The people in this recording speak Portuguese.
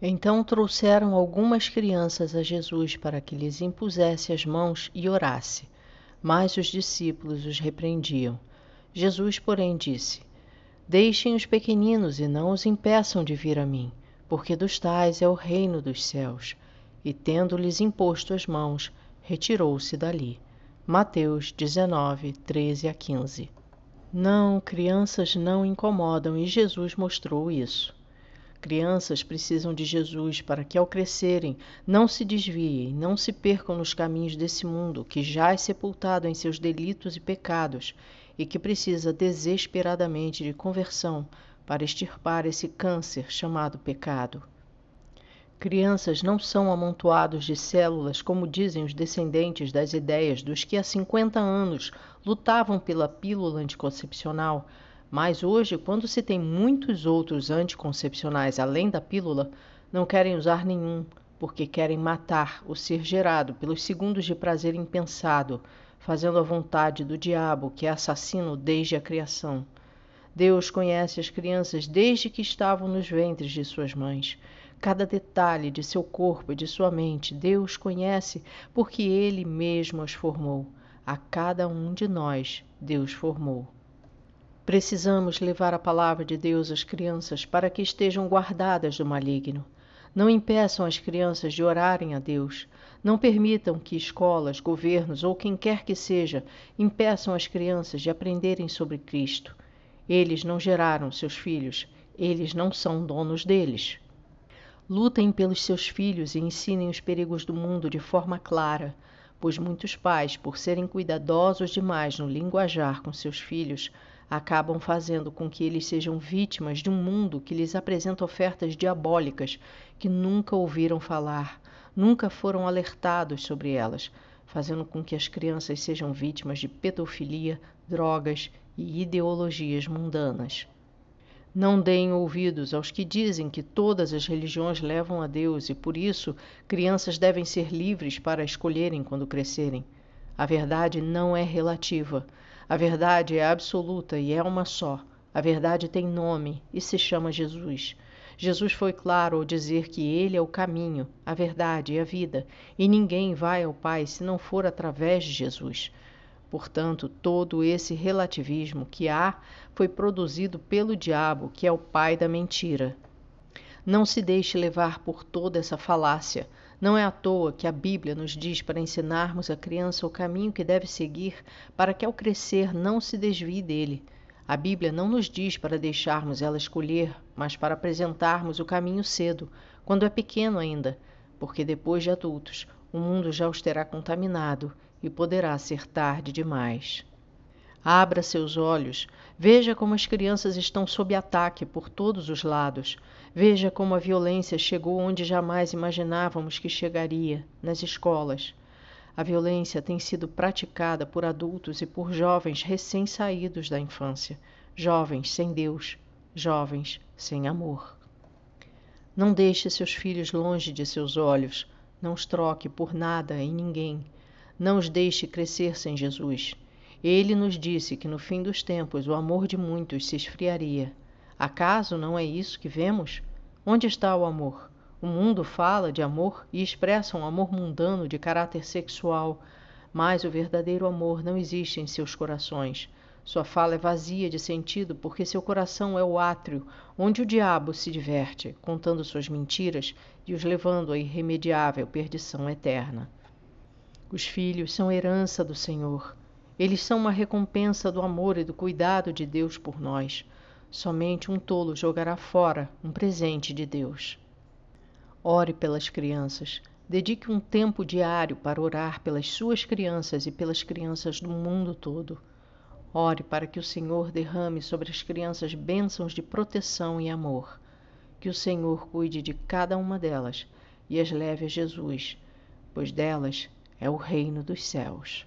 Então trouxeram algumas crianças a Jesus para que lhes impusesse as mãos e orasse. Mas os discípulos os repreendiam. Jesus, porém, disse: Deixem os pequeninos e não os impeçam de vir a mim, porque dos tais é o reino dos céus. E tendo-lhes imposto as mãos, retirou-se dali. Mateus 19, 13 a 15. Não, crianças não incomodam e Jesus mostrou isso. Crianças precisam de Jesus para que, ao crescerem, não se desviem, não se percam nos caminhos desse mundo que já é sepultado em seus delitos e pecados e que precisa desesperadamente de conversão para extirpar esse câncer chamado pecado. Crianças não são amontoados de células, como dizem os descendentes das ideias dos que há 50 anos lutavam pela pílula anticoncepcional mas hoje, quando se tem muitos outros anticoncepcionais além da pílula, não querem usar nenhum, porque querem matar o ser gerado pelos segundos de prazer impensado, fazendo a vontade do diabo, que é assassino desde a criação. Deus conhece as crianças desde que estavam nos ventres de suas mães. Cada detalhe de seu corpo e de sua mente, Deus conhece porque Ele mesmo as formou. A cada um de nós, Deus formou. Precisamos levar a palavra de Deus às crianças para que estejam guardadas do maligno. Não impeçam as crianças de orarem a Deus. Não permitam que escolas, governos ou quem quer que seja impeçam as crianças de aprenderem sobre Cristo. Eles não geraram seus filhos, eles não são donos deles. Lutem pelos seus filhos e ensinem os perigos do mundo de forma clara, pois muitos pais, por serem cuidadosos demais no linguajar com seus filhos, acabam fazendo com que eles sejam vítimas de um mundo que lhes apresenta ofertas diabólicas que nunca ouviram falar, nunca foram alertados sobre elas, fazendo com que as crianças sejam vítimas de pedofilia, drogas e ideologias mundanas. Não deem ouvidos aos que dizem que todas as religiões levam a Deus e por isso crianças devem ser livres para escolherem quando crescerem. A verdade não é relativa. A verdade é absoluta e é uma só. A verdade tem nome e se chama Jesus. Jesus foi claro ao dizer que Ele é o caminho, a verdade e a vida, e ninguém vai ao Pai se não for através de Jesus. Portanto, todo esse relativismo que há foi produzido pelo diabo, que é o pai da mentira. Não se deixe levar por toda essa falácia. Não é à toa que a Bíblia nos diz para ensinarmos à criança o caminho que deve seguir para que ao crescer não se desvie dele. A Bíblia não nos diz para deixarmos ela escolher, mas para apresentarmos o caminho cedo, quando é pequeno ainda, porque depois de adultos o mundo já os terá contaminado e poderá ser tarde demais. Abra seus olhos, veja como as crianças estão sob ataque por todos os lados. Veja como a violência chegou onde jamais imaginávamos que chegaria nas escolas. A violência tem sido praticada por adultos e por jovens recém-saídos da infância, jovens sem Deus, jovens sem amor. Não deixe seus filhos longe de seus olhos, não os troque por nada e ninguém. Não os deixe crescer sem Jesus. Ele nos disse que no fim dos tempos o amor de muitos se esfriaria. Acaso não é isso que vemos? Onde está o amor? O mundo fala de amor e expressa um amor mundano de caráter sexual, mas o verdadeiro amor não existe em seus corações. Sua fala é vazia de sentido porque seu coração é o átrio onde o diabo se diverte, contando suas mentiras e os levando à irremediável perdição eterna. Os filhos são herança do Senhor. Eles são uma recompensa do amor e do cuidado de Deus por nós. Somente um tolo jogará fora um presente de Deus. Ore pelas crianças. Dedique um tempo diário para orar pelas suas crianças e pelas crianças do mundo todo. Ore para que o Senhor derrame sobre as crianças bênçãos de proteção e amor. Que o Senhor cuide de cada uma delas e as leve a Jesus, pois delas é o reino dos céus.